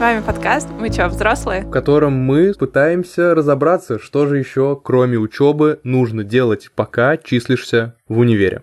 С вами подкаст «Мы чё, взрослые?», в котором мы пытаемся разобраться, что же еще, кроме учебы, нужно делать, пока числишься в универе.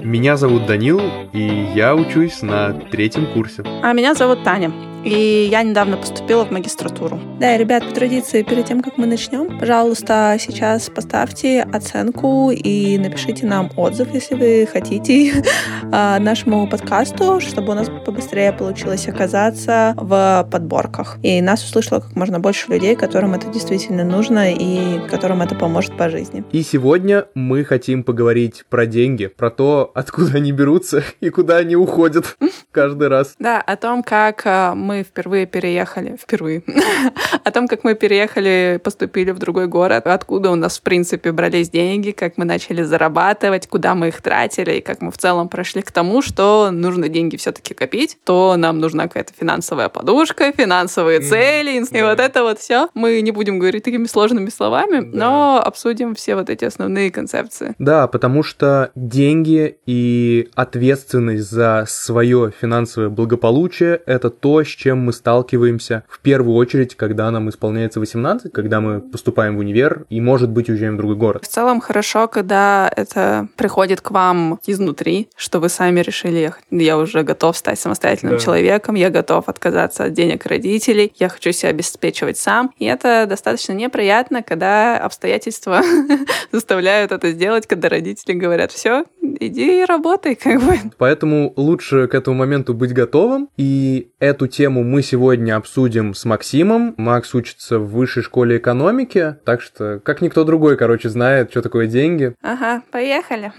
Меня зовут Данил, и я учусь на третьем курсе. А меня зовут Таня. И я недавно поступила в магистратуру. Да, и, ребят, по традиции, перед тем, как мы начнем, пожалуйста, сейчас поставьте оценку и напишите нам отзыв, если вы хотите, а, нашему подкасту, чтобы у нас побыстрее получилось оказаться в подборках. И нас услышало как можно больше людей, которым это действительно нужно и которым это поможет по жизни. И сегодня мы хотим поговорить про деньги, про то, откуда они берутся и куда они уходят каждый раз. Да, о том, как а, мы мы впервые переехали, впервые, о том, как мы переехали, поступили в другой город, откуда у нас, в принципе, брались деньги, как мы начали зарабатывать, куда мы их тратили, и как мы в целом прошли к тому, что нужно деньги все-таки копить, то нам нужна какая-то финансовая подушка, финансовые цели, и вот это вот все. Мы не будем говорить такими сложными словами, но обсудим все вот эти основные концепции. Да, потому что деньги и ответственность за свое финансовое благополучие — это то, с чем мы сталкиваемся в первую очередь, когда нам исполняется 18, когда мы поступаем в универ и, может быть, уезжаем в другой город. В целом хорошо, когда это приходит к вам изнутри, что вы сами решили ехать. Я уже готов стать самостоятельным да. человеком, я готов отказаться от денег родителей, я хочу себя обеспечивать сам. И это достаточно неприятно, когда обстоятельства заставляют это сделать, когда родители говорят, все, иди и работай, как бы. Поэтому лучше к этому моменту быть готовым, и эту тему мы сегодня обсудим с Максимом. Макс учится в высшей школе экономики, так что как никто другой, короче, знает, что такое деньги. Ага, поехали.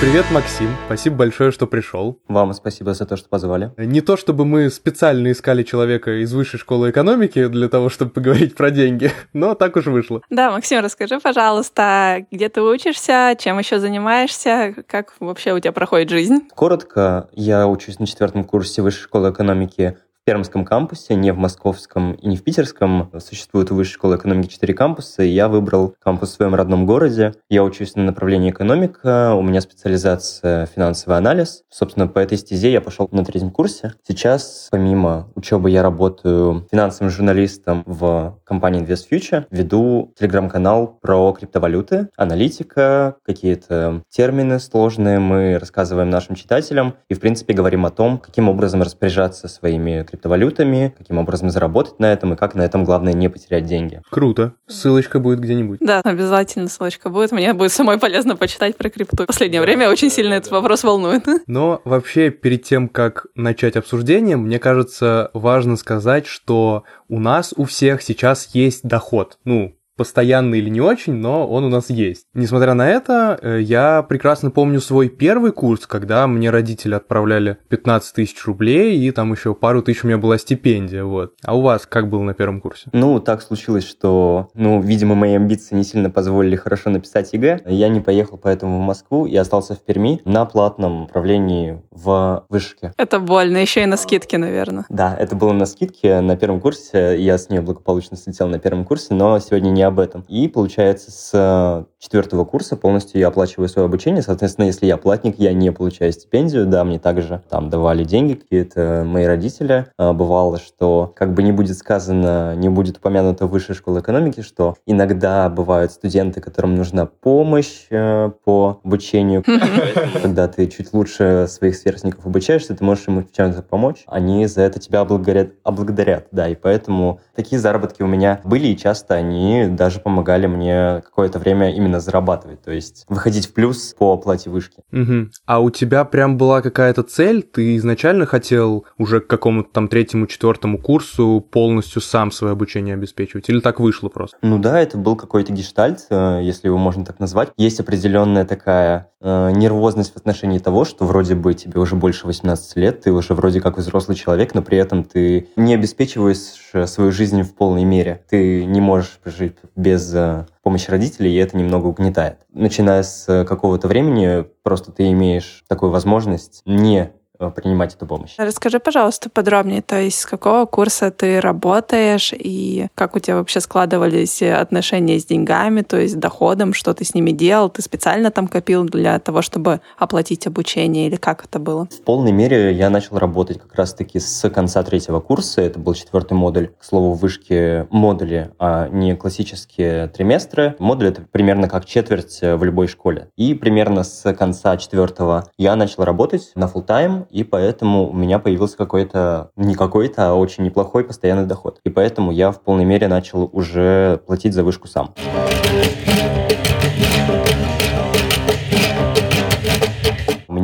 Привет, Максим. Спасибо большое, что пришел. Вам спасибо за то, что позвали. Не то, чтобы мы специально искали человека из высшей школы экономики для того, чтобы поговорить про деньги, но так уж вышло. Да, Максим, расскажи, пожалуйста, где ты учишься, чем еще занимаешься, как вообще у тебя проходит жизнь? Коротко, я учусь на четвертом курсе высшей школы экономики Пермском кампусе, не в московском и не в питерском. Существует у Высшей школы экономики 4 кампуса, и я выбрал кампус в своем родном городе. Я учусь на направлении экономика, у меня специализация финансовый анализ. Собственно, по этой стезе я пошел на третьем курсе. Сейчас, помимо учебы, я работаю финансовым журналистом в компании Invest Future, веду телеграм-канал про криптовалюты, аналитика, какие-то термины сложные мы рассказываем нашим читателям и, в принципе, говорим о том, каким образом распоряжаться своими криптовалютами, каким образом заработать на этом и как на этом, главное, не потерять деньги. Круто. Ссылочка будет где-нибудь. Да, обязательно ссылочка будет. Мне будет самой полезно почитать про крипту. В последнее время очень сильно этот вопрос волнует. Но вообще, перед тем, как начать обсуждение, мне кажется, важно сказать, что у нас у всех сейчас есть доход. Ну, постоянный или не очень, но он у нас есть. Несмотря на это, э, я прекрасно помню свой первый курс, когда мне родители отправляли 15 тысяч рублей, и там еще пару тысяч у меня была стипендия, вот. А у вас как было на первом курсе? Ну, так случилось, что, ну, видимо, мои амбиции не сильно позволили хорошо написать ЕГЭ. Я не поехал поэтому в Москву и остался в Перми на платном направлении в Вышке. Это больно, еще и на скидке, наверное. Да, это было на скидке на первом курсе, я с нее благополучно слетел на первом курсе, но сегодня не об этом. И получается, с э, четвертого курса полностью я оплачиваю свое обучение. Соответственно, если я платник, я не получаю стипендию. Да, мне также там давали деньги какие-то мои родители. А, бывало, что как бы не будет сказано, не будет упомянуто в высшей школе экономики, что иногда бывают студенты, которым нужна помощь э, по обучению. Когда ты чуть лучше своих сверстников обучаешься, ты можешь им чем-то помочь. Они за это тебя облагодарят, облагодарят. Да, и поэтому такие заработки у меня были, и часто они даже помогали мне какое-то время именно зарабатывать, то есть выходить в плюс по оплате вышки. Угу. А у тебя прям была какая-то цель? Ты изначально хотел уже к какому-то там третьему, четвертому курсу полностью сам свое обучение обеспечивать? Или так вышло просто? Ну да, это был какой-то гештальт, э, если его можно так назвать. Есть определенная такая э, нервозность в отношении того, что вроде бы тебе уже больше 18 лет, ты уже вроде как взрослый человек, но при этом ты не обеспечиваешь свою жизнь в полной мере. Ты не можешь прожить без э, помощи родителей, и это немного угнетает. Начиная с какого-то времени, просто ты имеешь такую возможность не э, принимать эту помощь. Расскажи, пожалуйста, подробнее, то есть с какого курса ты работаешь и как у тебя вообще складывались отношения с деньгами, то есть с доходом, что ты с ними делал, ты специально там копил для того, чтобы оплатить обучение или как это было? В полной мере я начал работать как раз-таки с конца третьего курса, это был четвертый модуль, к слову, в вышке модули, а не классические триместры. Модуль это примерно как четверть в любой школе. И примерно с конца четвертого я начал работать на full и поэтому у меня появился какой-то, не какой-то, а очень неплохой постоянный доход. И поэтому я в полной мере начал уже платить за вышку сам.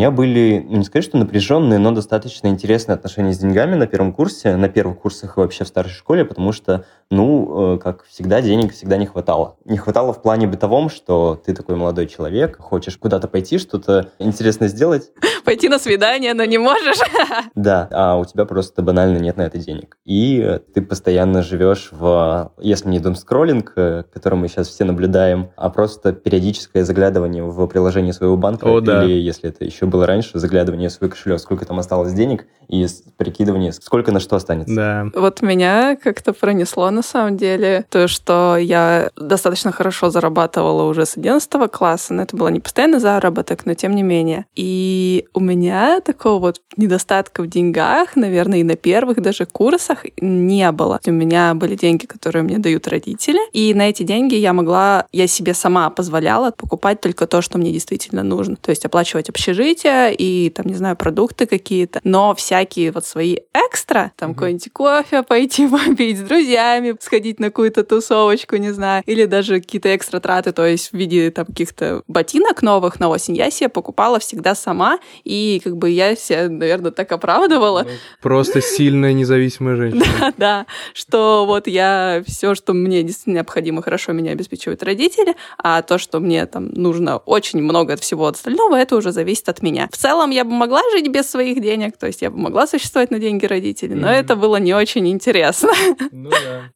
Меня были, ну, не сказать, что напряженные, но достаточно интересные отношения с деньгами на первом курсе, на первых курсах и вообще в старшей школе, потому что, ну, э, как всегда, денег всегда не хватало. Не хватало в плане бытовом, что ты такой молодой человек, хочешь куда-то пойти, что-то интересное сделать. Пойти на свидание, но не можешь. Да, а у тебя просто банально нет на это денег. И ты постоянно живешь в, если не дом скроллинг, э, который мы сейчас все наблюдаем, а просто периодическое заглядывание в приложение своего банка, О, да. или если это еще было раньше, заглядывание в свой кошелек, сколько там осталось денег, и прикидывание, сколько на что останется. Да. Вот меня как-то пронесло на самом деле то, что я достаточно хорошо зарабатывала уже с 11 класса, но это был не постоянный заработок, но тем не менее. И у меня такого вот недостатка в деньгах, наверное, и на первых даже курсах не было. У меня были деньги, которые мне дают родители, и на эти деньги я могла, я себе сама позволяла покупать только то, что мне действительно нужно. То есть оплачивать общежитие, общежития и, там, не знаю, продукты какие-то, но всякие вот свои экстра, там, mm-hmm. какой-нибудь кофе пойти попить с друзьями, сходить на какую-то тусовочку, не знаю, или даже какие-то экстра траты, то есть в виде там каких-то ботинок новых на осень, я себе покупала всегда сама, и как бы я себя, наверное, так оправдывала. Ну, просто сильная независимая женщина. Да, да, что вот я все, что мне действительно необходимо, хорошо меня обеспечивают родители, а то, что мне там нужно очень много от всего остального, это уже зависит от меня. В целом я бы могла жить без своих денег, то есть я бы могла существовать на деньги родителей, но mm-hmm. это было не очень интересно. Ну да.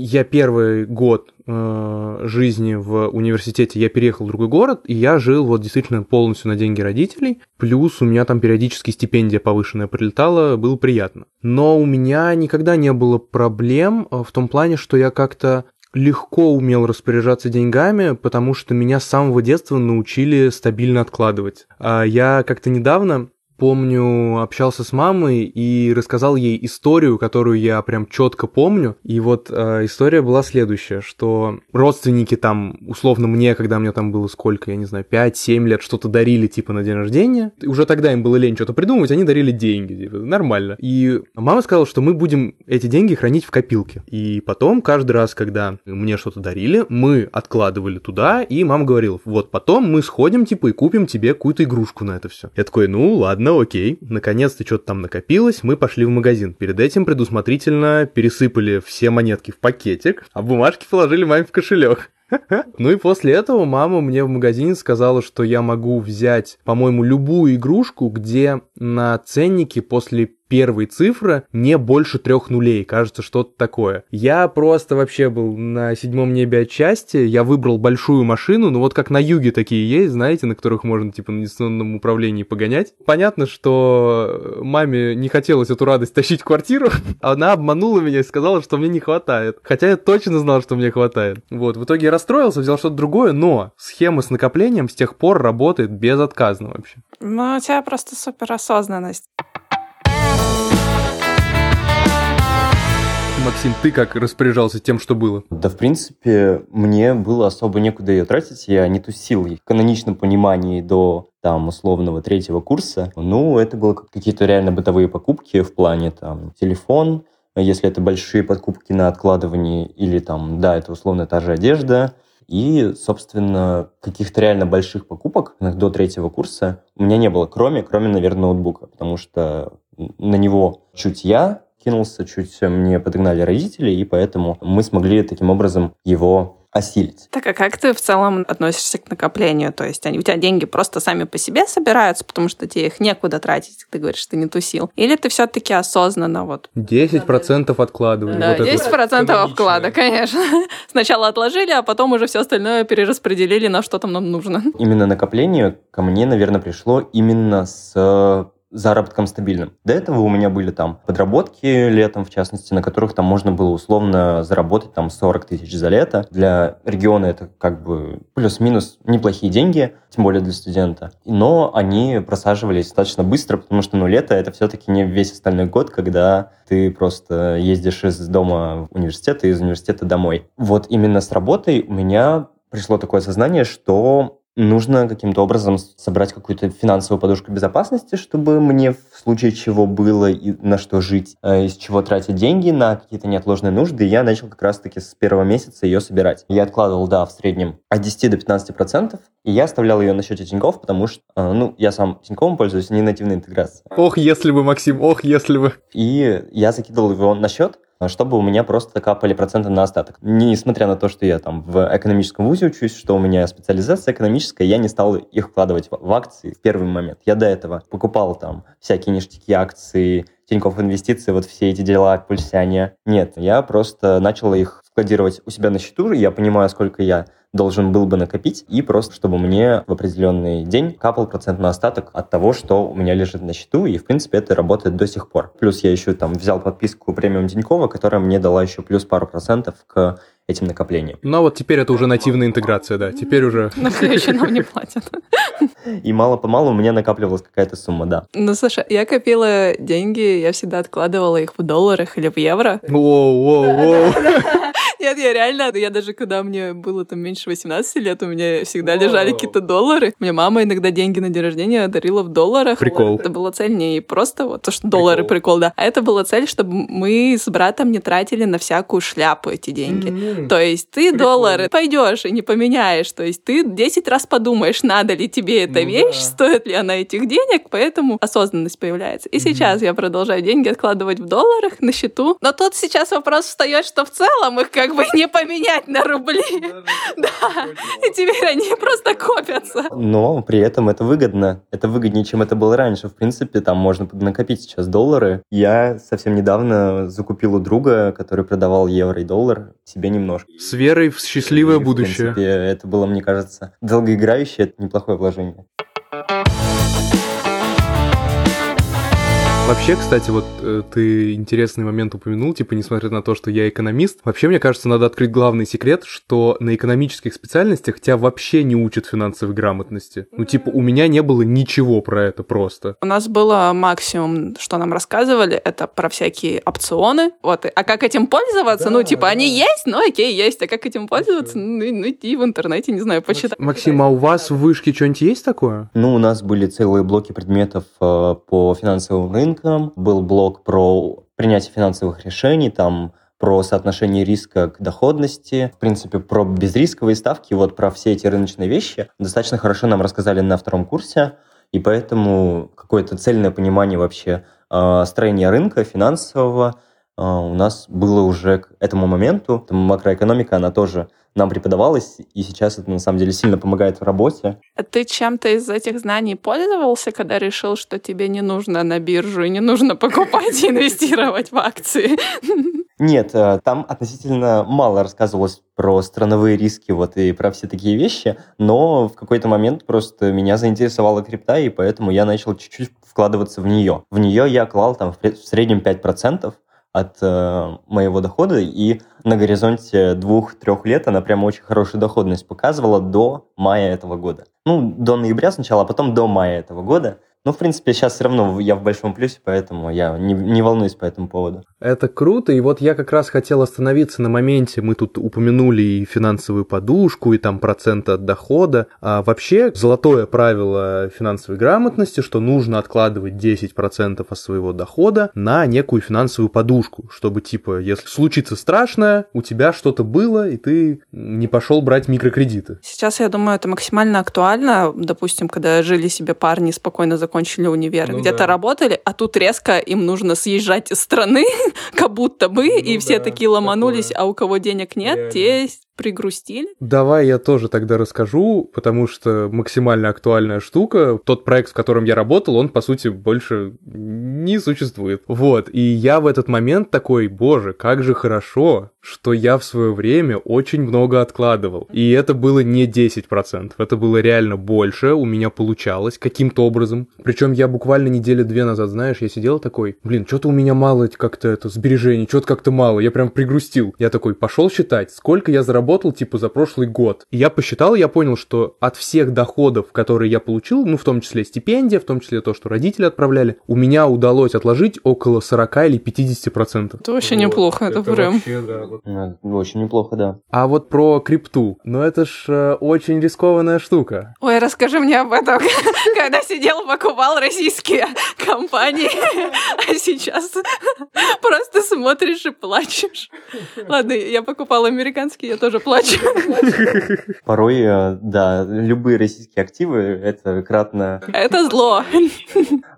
Я первый год э, жизни в университете, я переехал в другой город, и я жил вот действительно полностью на деньги родителей, плюс у меня там периодически стипендия повышенная прилетала, было приятно. Но у меня никогда не было проблем э, в том плане, что я как-то легко умел распоряжаться деньгами, потому что меня с самого детства научили стабильно откладывать. А я как-то недавно помню, общался с мамой и рассказал ей историю, которую я прям четко помню. И вот э, история была следующая, что родственники там, условно мне, когда мне там было сколько, я не знаю, 5-7 лет, что-то дарили типа на день рождения. И уже тогда им было лень что-то придумывать, они дарили деньги, типа, нормально. И мама сказала, что мы будем эти деньги хранить в копилке. И потом каждый раз, когда мне что-то дарили, мы откладывали туда, и мама говорила, вот потом мы сходим типа и купим тебе какую-то игрушку на это все. Я такой, ну ладно, ну окей, наконец-то что-то там накопилось, мы пошли в магазин. Перед этим предусмотрительно пересыпали все монетки в пакетик, а бумажки положили маме в кошелек. Ну и после этого мама мне в магазине сказала, что я могу взять, по-моему, любую игрушку, где на ценнике после первой цифры не больше трех нулей, кажется, что-то такое. Я просто вообще был на седьмом небе отчасти, я выбрал большую машину, ну вот как на юге такие есть, знаете, на которых можно типа на дистанционном управлении погонять. Понятно, что маме не хотелось эту радость тащить в квартиру, она обманула меня и сказала, что мне не хватает. Хотя я точно знал, что мне хватает. Вот, в итоге я расстроился, взял что-то другое, но схема с накоплением с тех пор работает безотказно вообще. Ну, у тебя просто суперосознанность. Максим, ты как распоряжался тем, что было? Да, в принципе, мне было особо некуда ее тратить, я не тусил. В каноничном понимании до там условного третьего курса, ну, это было какие-то реально бытовые покупки в плане там телефон, если это большие покупки на откладывание или там, да, это условно та же одежда, и, собственно, каких-то реально больших покупок до третьего курса у меня не было, кроме, кроме, наверное, ноутбука, потому что на него чуть я кинулся, чуть мне подогнали родители, и поэтому мы смогли таким образом его осилить. Так, а как ты в целом относишься к накоплению? То есть они, у тебя деньги просто сами по себе собираются, потому что тебе их некуда тратить, ты говоришь, что ты не тусил? Или ты все таки осознанно вот... 10% откладывали. Да, вот 10% это вклада, конечно. Сначала отложили, а потом уже все остальное перераспределили на что там нам нужно. Именно накопление ко мне, наверное, пришло именно с заработком стабильным. До этого у меня были там подработки летом, в частности, на которых там можно было условно заработать там 40 тысяч за лето. Для региона это как бы плюс-минус неплохие деньги, тем более для студента. Но они просаживались достаточно быстро, потому что ну, лето это все-таки не весь остальной год, когда ты просто ездишь из дома в университет и из университета домой. Вот именно с работой у меня пришло такое сознание, что нужно каким-то образом собрать какую-то финансовую подушку безопасности, чтобы мне в случае чего было и на что жить, э, из чего тратить деньги на какие-то неотложные нужды. И я начал как раз-таки с первого месяца ее собирать. Я откладывал, да, в среднем от 10 до 15 процентов, и я оставлял ее на счете Тинькофф, потому что, э, ну, я сам Тиньковым пользуюсь, не нативной интеграцией. Ох, если бы, Максим, ох, если бы. И я закидывал его на счет, чтобы у меня просто капали проценты на остаток. Несмотря на то, что я там в экономическом вузе учусь, что у меня специализация экономическая, я не стал их вкладывать в акции в первый момент. Я до этого покупал там всякие ништяки, акции, Тинькофф инвестиции, вот все эти дела, пульсяне. Нет, я просто начал их складировать у себя на счету, я понимаю, сколько я должен был бы накопить, и просто чтобы мне в определенный день капал процентный остаток от того, что у меня лежит на счету, и, в принципе, это работает до сих пор. Плюс я еще там взял подписку премиум Тинькова, которая мне дала еще плюс пару процентов к этим накоплениям. Ну а вот теперь это уже нативная интеграция, да, теперь уже... На еще нам не платят. И мало-помалу у меня накапливалась какая-то сумма, да. Ну, слушай, я копила деньги, я всегда откладывала их в долларах или в евро. Воу-воу-воу. Нет, я реально, я даже когда мне было там меньше 18 лет, у меня всегда лежали какие-то доллары. Мне мама иногда деньги на день рождения дарила в долларах. Прикол. Это была цель не просто вот то, что доллары прикол, да, а это была цель, чтобы мы с братом не тратили на всякую шляпу эти деньги. То есть ты доллары пойдешь и не поменяешь, то есть ты 10 раз подумаешь, надо ли тебе эта ну, вещь, стоит ли она этих денег, поэтому осознанность появляется. И сейчас я продолжаю деньги откладывать в долларах на счету, но тут сейчас вопрос встает, что в целом их как как бы не поменять на рубли. Да. И теперь они просто копятся. Но при этом это выгодно. Это выгоднее, чем это было раньше. В принципе, там можно накопить сейчас доллары. Я совсем недавно закупил у друга, который продавал евро и доллар, себе немножко. С верой в счастливое и, будущее. В принципе, это было, мне кажется, долгоиграющее, это неплохое вложение. Вообще, кстати, вот э, ты интересный момент упомянул, типа, несмотря на то, что я экономист, вообще, мне кажется, надо открыть главный секрет, что на экономических специальностях тебя вообще не учат финансовой грамотности. Ну, типа, у меня не было ничего про это просто. У нас было максимум, что нам рассказывали, это про всякие опционы. Вот, а как этим пользоваться? Да, ну, типа, да. они есть, ну, окей, есть. А как этим пользоваться? Ну, ну, иди в интернете, не знаю, почитай. Максим, а у вас в вышке что-нибудь есть такое? Ну, у нас были целые блоки предметов э, по финансовым рынкам, рынкам, был блок про принятие финансовых решений, там про соотношение риска к доходности, в принципе, про безрисковые ставки, вот про все эти рыночные вещи достаточно хорошо нам рассказали на втором курсе, и поэтому какое-то цельное понимание вообще э, строения рынка финансового у нас было уже к этому моменту. Там макроэкономика, она тоже нам преподавалось, и сейчас это на самом деле сильно помогает в работе. А ты чем-то из этих знаний пользовался, когда решил, что тебе не нужно на биржу и не нужно покупать и инвестировать в акции? Нет, э, там относительно мало рассказывалось про страновые риски вот и про все такие вещи, но в какой-то момент просто меня заинтересовала крипта, и поэтому я начал чуть-чуть вкладываться в нее. В нее я клал там в среднем 5%, от э, моего дохода, и на горизонте двух-трех лет она прям очень хорошую доходность показывала до мая этого года. Ну, до ноября сначала, а потом до мая этого года. Но, в принципе, сейчас все равно я в большом плюсе, поэтому я не, не волнуюсь по этому поводу. Это круто, и вот я как раз хотел остановиться на моменте, мы тут упомянули и финансовую подушку, и там проценты от дохода. А вообще, золотое правило финансовой грамотности, что нужно откладывать 10% от своего дохода на некую финансовую подушку, чтобы, типа, если случится страшное, у тебя что-то было, и ты не пошел брать микрокредиты. Сейчас, я думаю, это максимально актуально. Допустим, когда жили себе парни, спокойно закончили универ, ну, где-то да. работали, а тут резко им нужно съезжать из страны, как будто бы, ну, и все да, такие ломанулись, такое. а у кого денег нет, Реально. те пригрустили. Давай я тоже тогда расскажу, потому что максимально актуальная штука. Тот проект, в котором я работал, он, по сути, больше не существует. Вот, и я в этот момент такой, боже, как же хорошо, что я в свое время очень много откладывал. И это было не 10%, это было реально больше, у меня получалось каким-то образом. Причем я буквально недели две назад, знаешь, я сидел такой, блин, что-то у меня мало как-то это сбережений, что-то как-то мало, я прям пригрустил. Я такой пошел считать, сколько я заработал, типа, за прошлый год. И я посчитал, я понял, что от всех доходов, которые я получил, ну, в том числе стипендия, в том числе то, что родители отправляли, у меня удалось отложить около 40 или 50 процентов. Это вообще вот. неплохо, это, это прям... Вообще, да, вот. Ну, очень неплохо, да. А вот про крипту, ну это ж э, очень рискованная штука. Ой, расскажи мне об этом, когда сидел, покупал российские компании, а сейчас просто смотришь и плачешь. Ладно, я покупал американские, я тоже плачу. Порой, э, да, любые российские активы — это кратно... Это зло.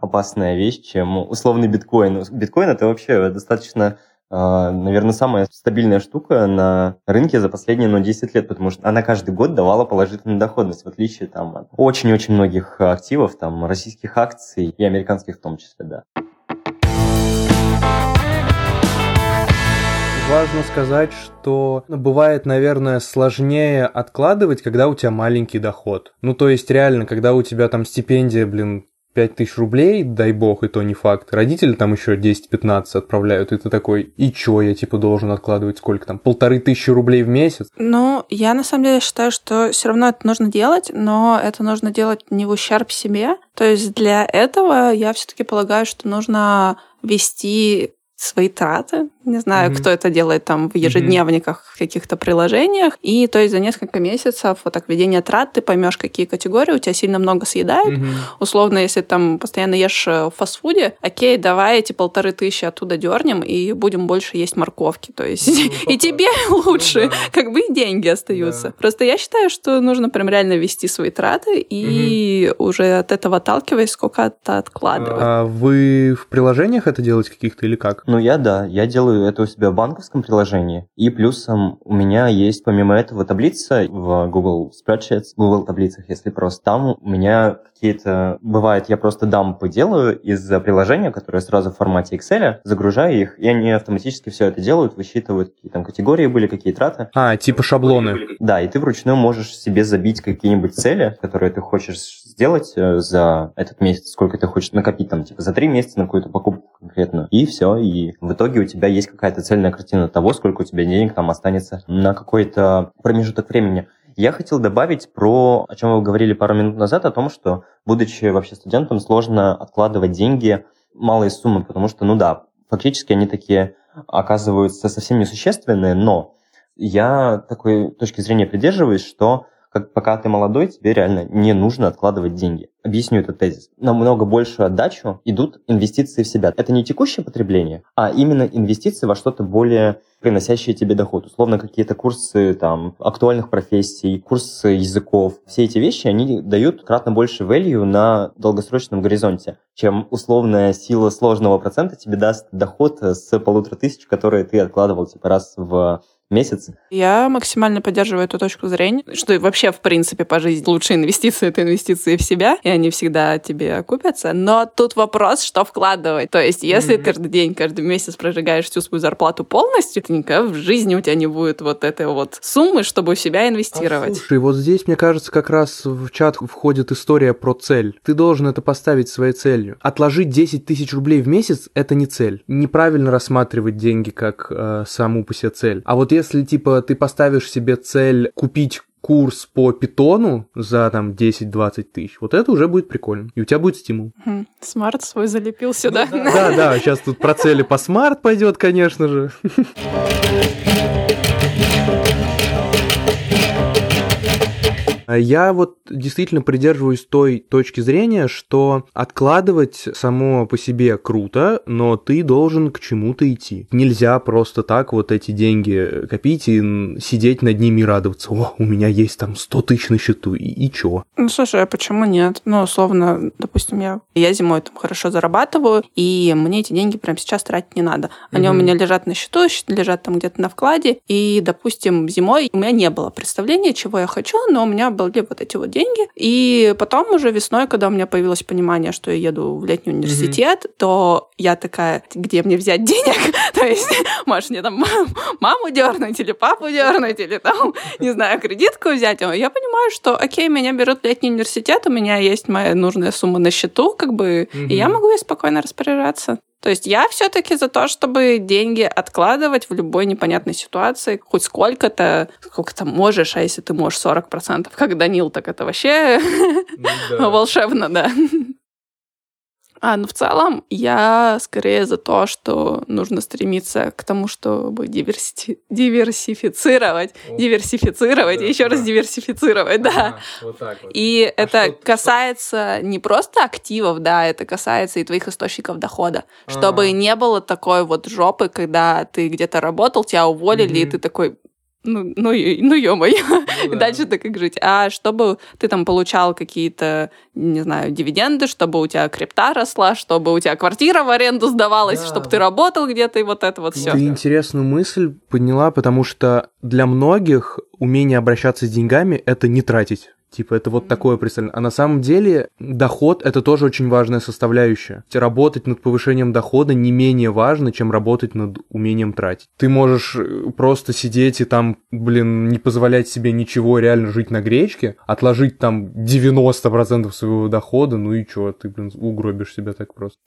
Опасная вещь, чем условный биткоин. Биткоин — это вообще достаточно а, наверное, самая стабильная штука на рынке за последние ну, 10 лет, потому что она каждый год давала положительную доходность, в отличие там, от очень-очень многих активов, там, российских акций и американских в том числе, да. Важно сказать, что бывает, наверное, сложнее откладывать, когда у тебя маленький доход. Ну, то есть, реально, когда у тебя там стипендия, блин, 5 тысяч рублей, дай бог, и то не факт. Родители там еще 10-15 отправляют, и ты такой, и чё я, типа, должен откладывать сколько там, полторы тысячи рублей в месяц? Ну, я на самом деле считаю, что все равно это нужно делать, но это нужно делать не в ущерб себе. То есть для этого я все-таки полагаю, что нужно вести свои траты. Не знаю, mm-hmm. кто это делает там в ежедневниках, mm-hmm. в каких-то приложениях. И то есть за несколько месяцев вот так ведения трат ты поймешь, какие категории у тебя сильно много съедают. Mm-hmm. Условно, если там постоянно ешь э, в фастфуде, окей, давай эти полторы тысячи оттуда дернем и будем больше есть морковки. То есть ну, и тебе лучше, ну, да. как бы и деньги остаются. Да. Просто я считаю, что нужно прям реально вести свои траты и mm-hmm. уже от этого отталкиваясь, сколько-то откладывать. А вы в приложениях это делаете каких-то или как? Ну, я да, я делаю это у себя в банковском приложении. И плюсом у меня есть помимо этого таблица в Google Spreadsheets, Google таблицах, если просто. Там у меня какие-то... Бывает, я просто дампы делаю из приложения, которое сразу в формате Excel, загружаю их, и они автоматически все это делают, высчитывают, какие там категории были, какие траты. А, типа шаблоны. Да, и ты вручную можешь себе забить какие-нибудь цели, которые ты хочешь сделать э, за этот месяц, сколько ты хочешь накопить, там, типа, за три месяца на какую-то покупку конкретную. И все, и в итоге у тебя есть какая-то цельная картина того, сколько у тебя денег там останется на какой-то промежуток времени. Я хотел добавить про, о чем вы говорили пару минут назад, о том, что, будучи вообще студентом, сложно откладывать деньги, малые суммы, потому что, ну да, фактически они такие оказываются совсем несущественные, но я такой точки зрения придерживаюсь, что как пока ты молодой, тебе реально не нужно откладывать деньги. Объясню этот тезис. Намного большую отдачу идут инвестиции в себя. Это не текущее потребление, а именно инвестиции во что-то более приносящие тебе доход. Условно, какие-то курсы там, актуальных профессий, курсы языков. Все эти вещи, они дают кратно больше value на долгосрочном горизонте, чем условная сила сложного процента тебе даст доход с полутора тысяч, которые ты откладывал типа раз в месяц. Я максимально поддерживаю эту точку зрения, что вообще, в принципе, по жизни лучшие инвестиции — это инвестиции в себя, и они всегда тебе окупятся. Но тут вопрос, что вкладывать. То есть, если mm-hmm. каждый день, каждый месяц прожигаешь всю свою зарплату полностью, то никогда в жизни у тебя не будет вот этой вот суммы, чтобы в себя инвестировать. А, слушай, вот здесь, мне кажется, как раз в чат входит история про цель. Ты должен это поставить своей целью. Отложить 10 тысяч рублей в месяц — это не цель. Неправильно рассматривать деньги как э, саму по себе цель. А вот если, типа, ты поставишь себе цель купить курс по питону за там 10-20 тысяч, вот это уже будет прикольно. И у тебя будет стимул. SMART свой залепил сюда. Да, да, сейчас тут про цели по SMART пойдет, конечно же. Я вот действительно придерживаюсь той точки зрения, что откладывать само по себе круто, но ты должен к чему-то идти. Нельзя просто так вот эти деньги копить и сидеть над ними и радоваться. О, у меня есть там 100 тысяч на счету, и, и чё? Ну, слушай, а почему нет? Ну, условно, допустим, я, я зимой там хорошо зарабатываю, и мне эти деньги прямо сейчас тратить не надо. Они mm-hmm. у меня лежат на счету, лежат там где-то на вкладе, и, допустим, зимой у меня не было представления, чего я хочу, но у меня были вот эти вот деньги. И потом уже весной, когда у меня появилось понимание, что я еду в летний университет, mm-hmm. то я такая, где мне взять денег? То есть, можешь мне там маму дернуть или папу дернуть, или там, не знаю, кредитку взять. Я понимаю, что, окей, меня берут в летний университет, у меня есть моя нужная сумма на счету, как бы, mm-hmm. и я могу ей спокойно распоряжаться. То есть я все-таки за то, чтобы деньги откладывать в любой непонятной ситуации, хоть сколько-то, сколько ты можешь, а если ты можешь 40%, как Данил, так это вообще ну, да. волшебно, да. А, ну в целом я скорее за то, что нужно стремиться к тому, чтобы диверси... диверсифицировать, О. диверсифицировать да, и еще да. раз диверсифицировать, да. Ага, вот так вот. И а это что, касается что? не просто активов, да, это касается и твоих источников дохода, а. чтобы не было такой вот жопы, когда ты где-то работал, тебя уволили, mm-hmm. и ты такой, ну, ну, ну ё-моё, ну, да. дальше так как жить. А чтобы ты там получал какие-то, не знаю, дивиденды, чтобы у тебя крипта росла, чтобы у тебя квартира в аренду сдавалась, да. чтобы ты работал где-то, и вот это вот все. Ты интересную мысль подняла, потому что для многих умение обращаться с деньгами — это не тратить. Типа, это вот такое представление. А на самом деле доход — это тоже очень важная составляющая. Работать над повышением дохода не менее важно, чем работать над умением тратить. Ты можешь э, просто сидеть и там, блин, не позволять себе ничего, реально жить на гречке, отложить там 90% своего дохода, ну и чё, ты, блин, угробишь себя так просто.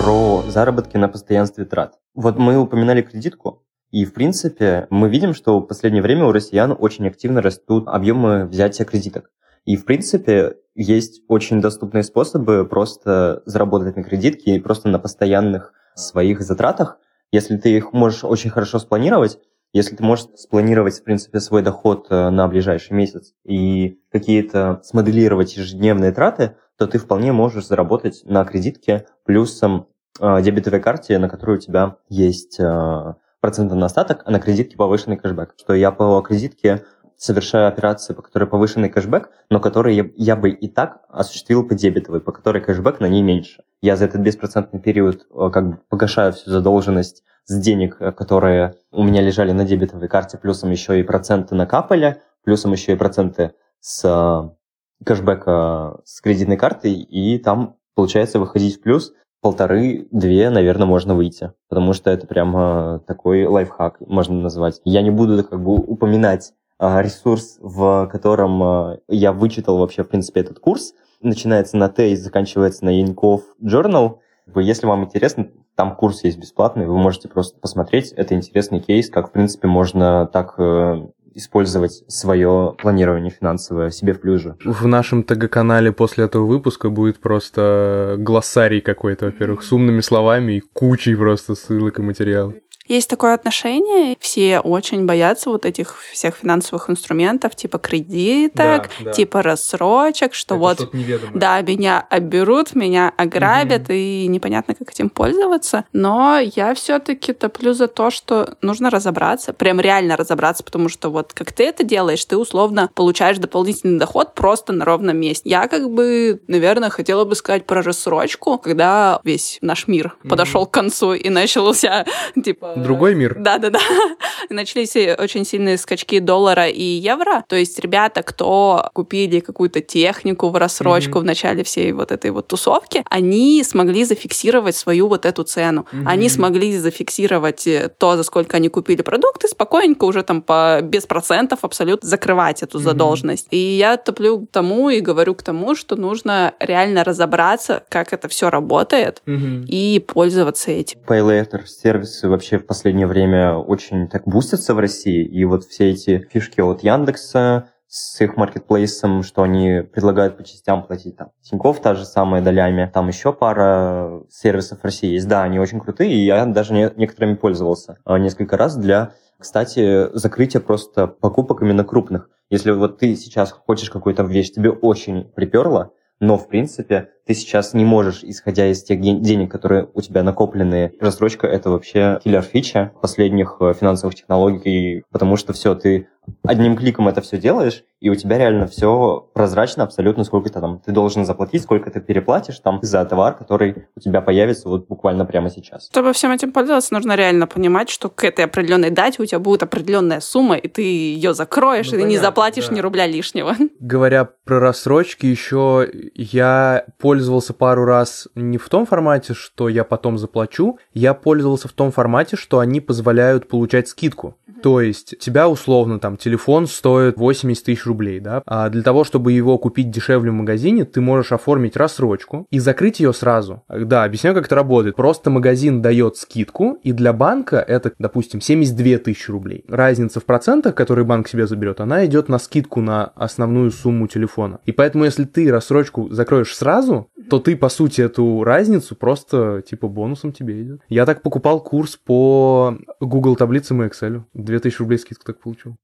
Про заработки на постоянстве трат. Вот мы упоминали кредитку, и, в принципе, мы видим, что в последнее время у россиян очень активно растут объемы взятия кредиток. И, в принципе, есть очень доступные способы просто заработать на кредитке и просто на постоянных своих затратах. Если ты их можешь очень хорошо спланировать, если ты можешь спланировать, в принципе, свой доход э, на ближайший месяц и какие-то смоделировать ежедневные траты, то ты вполне можешь заработать на кредитке плюсом э, дебетовой карте, на которой у тебя есть э, процентов на остаток, а на кредитке повышенный кэшбэк. Что я по кредитке совершаю операции, по которой повышенный кэшбэк, но которые я, бы и так осуществил по дебетовой, по которой кэшбэк на ней меньше. Я за этот беспроцентный период э, как бы погашаю всю задолженность с денег, э, которые у меня лежали на дебетовой карте, плюсом еще и проценты накапали, плюсом еще и проценты с э, кэшбэка с кредитной картой, и там получается выходить в плюс полторы-две, наверное, можно выйти. Потому что это прямо такой лайфхак, можно назвать. Я не буду как бы упоминать а, ресурс, в котором а, я вычитал вообще, в принципе, этот курс. Начинается на Т и заканчивается на Яньков Journal. Если вам интересно, там курс есть бесплатный, вы можете просто посмотреть. Это интересный кейс, как, в принципе, можно так э, использовать свое планирование финансовое себе в плюс же. В нашем ТГ-канале после этого выпуска будет просто глоссарий какой-то, во-первых, с умными словами и кучей просто ссылок и материалов. Есть такое отношение, все очень боятся вот этих всех финансовых инструментов, типа кредиток, да, да. типа рассрочек, что Это вот, да, меня оберут, меня ограбят, угу. и непонятно, как этим пользоваться. Но я все-таки топлю за то, что нужно разобраться, прям реально разобраться, потому что вот как ты это делаешь, ты условно получаешь дополнительный доход просто на ровном месте. Я как бы, наверное, хотела бы сказать про рассрочку, когда весь наш мир угу. подошел к концу и начался типа Другой мир. Да-да-да. Начались очень сильные скачки доллара и евро. То есть ребята, кто купили какую-то технику в рассрочку mm-hmm. в начале всей вот этой вот тусовки, они смогли зафиксировать свою вот эту цену. Mm-hmm. Они смогли зафиксировать э, то, за сколько они купили продукты, спокойненько уже там по без процентов абсолютно закрывать эту mm-hmm. задолженность. И я топлю к тому и говорю к тому, что нужно реально разобраться, как это все работает mm-hmm. и пользоваться этим. Pay later сервисы вообще в последнее время очень так бустятся в России, и вот все эти фишки от Яндекса с их маркетплейсом, что они предлагают по частям платить. Там Тинькофф та же самая долями, там еще пара сервисов в России есть. Да, они очень крутые, и я даже не, некоторыми пользовался а, несколько раз для Кстати, закрытие просто покупок именно крупных. Если вот ты сейчас хочешь какую-то вещь, тебе очень приперло, но, в принципе, ты сейчас не можешь, исходя из тех денег, которые у тебя накоплены, рассрочка — это вообще киллер-фича последних э, финансовых технологий, потому что все, ты одним кликом это все делаешь, и у тебя реально все прозрачно абсолютно, сколько ты там, ты должен заплатить, сколько ты переплатишь там за товар, который у тебя появится вот буквально прямо сейчас. Чтобы всем этим пользоваться, нужно реально понимать, что к этой определенной дате у тебя будет определенная сумма, и ты ее закроешь, ну, и понятно, не заплатишь да. ни рубля лишнего. Говоря про рассрочки, еще я пользовался пару раз не в том формате, что я потом заплачу, я пользовался в том формате, что они позволяют получать скидку. То есть тебя условно там телефон стоит 80 тысяч рублей, да, а для того, чтобы его купить дешевле в магазине, ты можешь оформить рассрочку и закрыть ее сразу. Да, объясняю, как это работает. Просто магазин дает скидку, и для банка это, допустим, 72 тысячи рублей. Разница в процентах, которые банк себе заберет, она идет на скидку на основную сумму телефона. И поэтому, если ты рассрочку закроешь сразу, то ты, по сути, эту разницу просто, типа, бонусом тебе идет. Я так покупал курс по Google таблицам и Excel. 2000 рублей скидку так получил.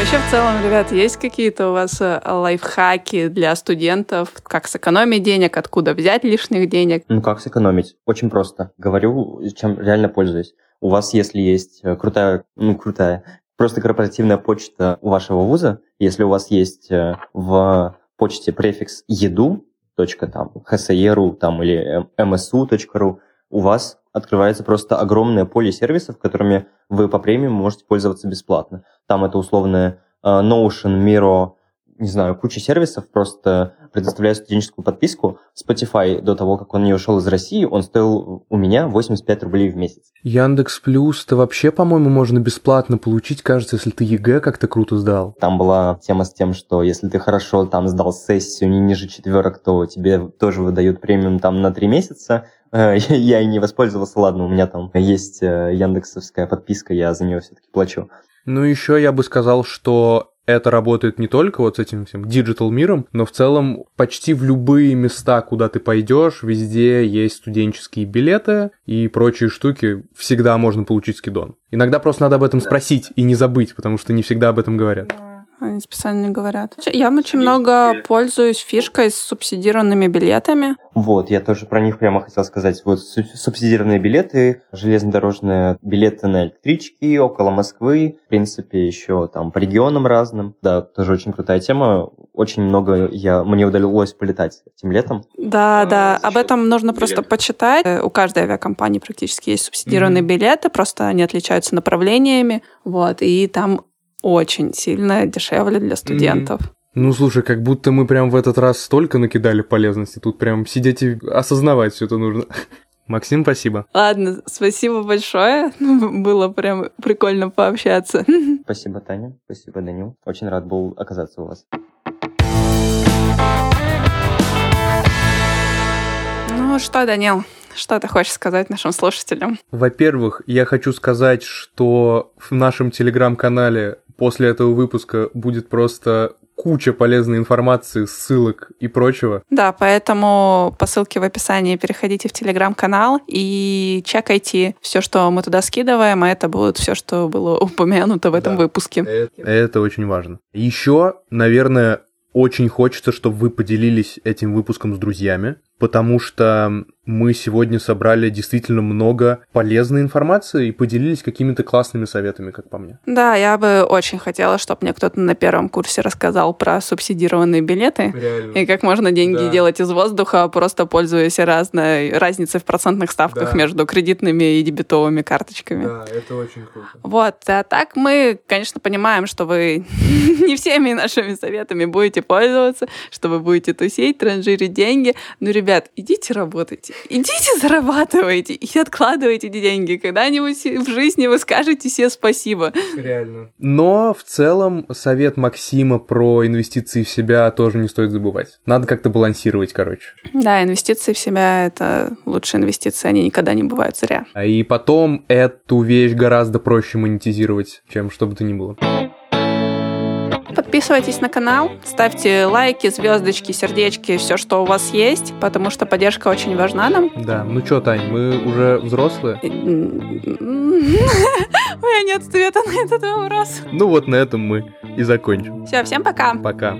Вообще, в целом, ребят, есть какие-то у вас э, лайфхаки для студентов? Как сэкономить денег, откуда взять лишних денег? Ну, как сэкономить? Очень просто. Говорю, чем реально пользуюсь. У вас, если есть э, крутая, ну, крутая, просто корпоративная почта у вашего вуза, если у вас есть э, в почте префикс еду, точка там, hse.ru там, или msu.ru, у вас открывается просто огромное поле сервисов, которыми вы по премиуму можете пользоваться бесплатно. Там это условное э, Notion, Miro, не знаю, куча сервисов просто предоставляют студенческую подписку. Spotify до того, как он не ушел из России, он стоил у меня 85 рублей в месяц. Яндекс Плюс-то вообще, по-моему, можно бесплатно получить, кажется, если ты ЕГЭ как-то круто сдал. Там была тема с тем, что если ты хорошо там сдал сессию не ниже четверок, то тебе тоже выдают премиум там на три месяца. Я и не воспользовался, ладно, у меня там есть э, яндексовская подписка, я за нее все-таки плачу. Ну, еще я бы сказал, что это работает не только вот с этим всем digital миром, но в целом почти в любые места, куда ты пойдешь, везде есть студенческие билеты и прочие штуки, всегда можно получить скидон. Иногда просто надо об этом спросить и не забыть, потому что не всегда об этом говорят. Они специально не говорят. Я очень много пользуюсь фишкой с субсидированными билетами. Вот, я тоже про них прямо хотел сказать. Вот субсидированные билеты, железнодорожные билеты на электрички около Москвы, в принципе, еще там по регионам разным. Да, тоже очень крутая тема. Очень много я, мне удалось полетать этим летом. Да, а, да, об этом нужно билет. просто почитать. Э, у каждой авиакомпании практически есть субсидированные mm-hmm. билеты, просто они отличаются направлениями. Вот, и там очень сильно дешевле для студентов. Mm-hmm. Ну, слушай, как будто мы прям в этот раз столько накидали полезности. Тут прям сидеть и осознавать все это нужно. Максим, спасибо. Ладно, спасибо большое. Было прям прикольно пообщаться. Спасибо, Таня. Спасибо, Данил. Очень рад был оказаться у вас. Ну что, Данил, что ты хочешь сказать нашим слушателям? Во-первых, я хочу сказать, что в нашем телеграм-канале после этого выпуска будет просто куча полезной информации, ссылок и прочего. Да, поэтому по ссылке в описании переходите в телеграм-канал и чекайте все, что мы туда скидываем, а это будет все, что было упомянуто в этом да, выпуске. Это, это очень важно. Еще, наверное, очень хочется, чтобы вы поделились этим выпуском с друзьями, потому что мы сегодня собрали действительно много полезной информации и поделились какими-то классными советами, как по мне. Да, я бы очень хотела, чтобы мне кто-то на первом курсе рассказал про субсидированные билеты Реально. и как можно деньги да. делать из воздуха, просто пользуясь разной разницей в процентных ставках да. между кредитными и дебетовыми карточками. Да, это очень круто. Вот, а так мы, конечно, понимаем, что вы не всеми нашими советами будете пользоваться, что вы будете тусить, транжирить деньги. Ну, ребят, идите работайте идите зарабатывайте и откладывайте деньги. Когда-нибудь в жизни вы скажете себе спасибо. Реально. Но в целом совет Максима про инвестиции в себя тоже не стоит забывать. Надо как-то балансировать, короче. Да, инвестиции в себя — это лучшие инвестиции, они никогда не бывают зря. А И потом эту вещь гораздо проще монетизировать, чем что бы то ни было. Подписывайтесь на канал, ставьте лайки, звездочки, сердечки, все, что у вас есть, потому что поддержка очень важна нам. Да, ну что, Тань, мы уже взрослые? У меня нет ответа на этот вопрос. Ну вот на этом мы и закончим. Все, всем пока. Пока.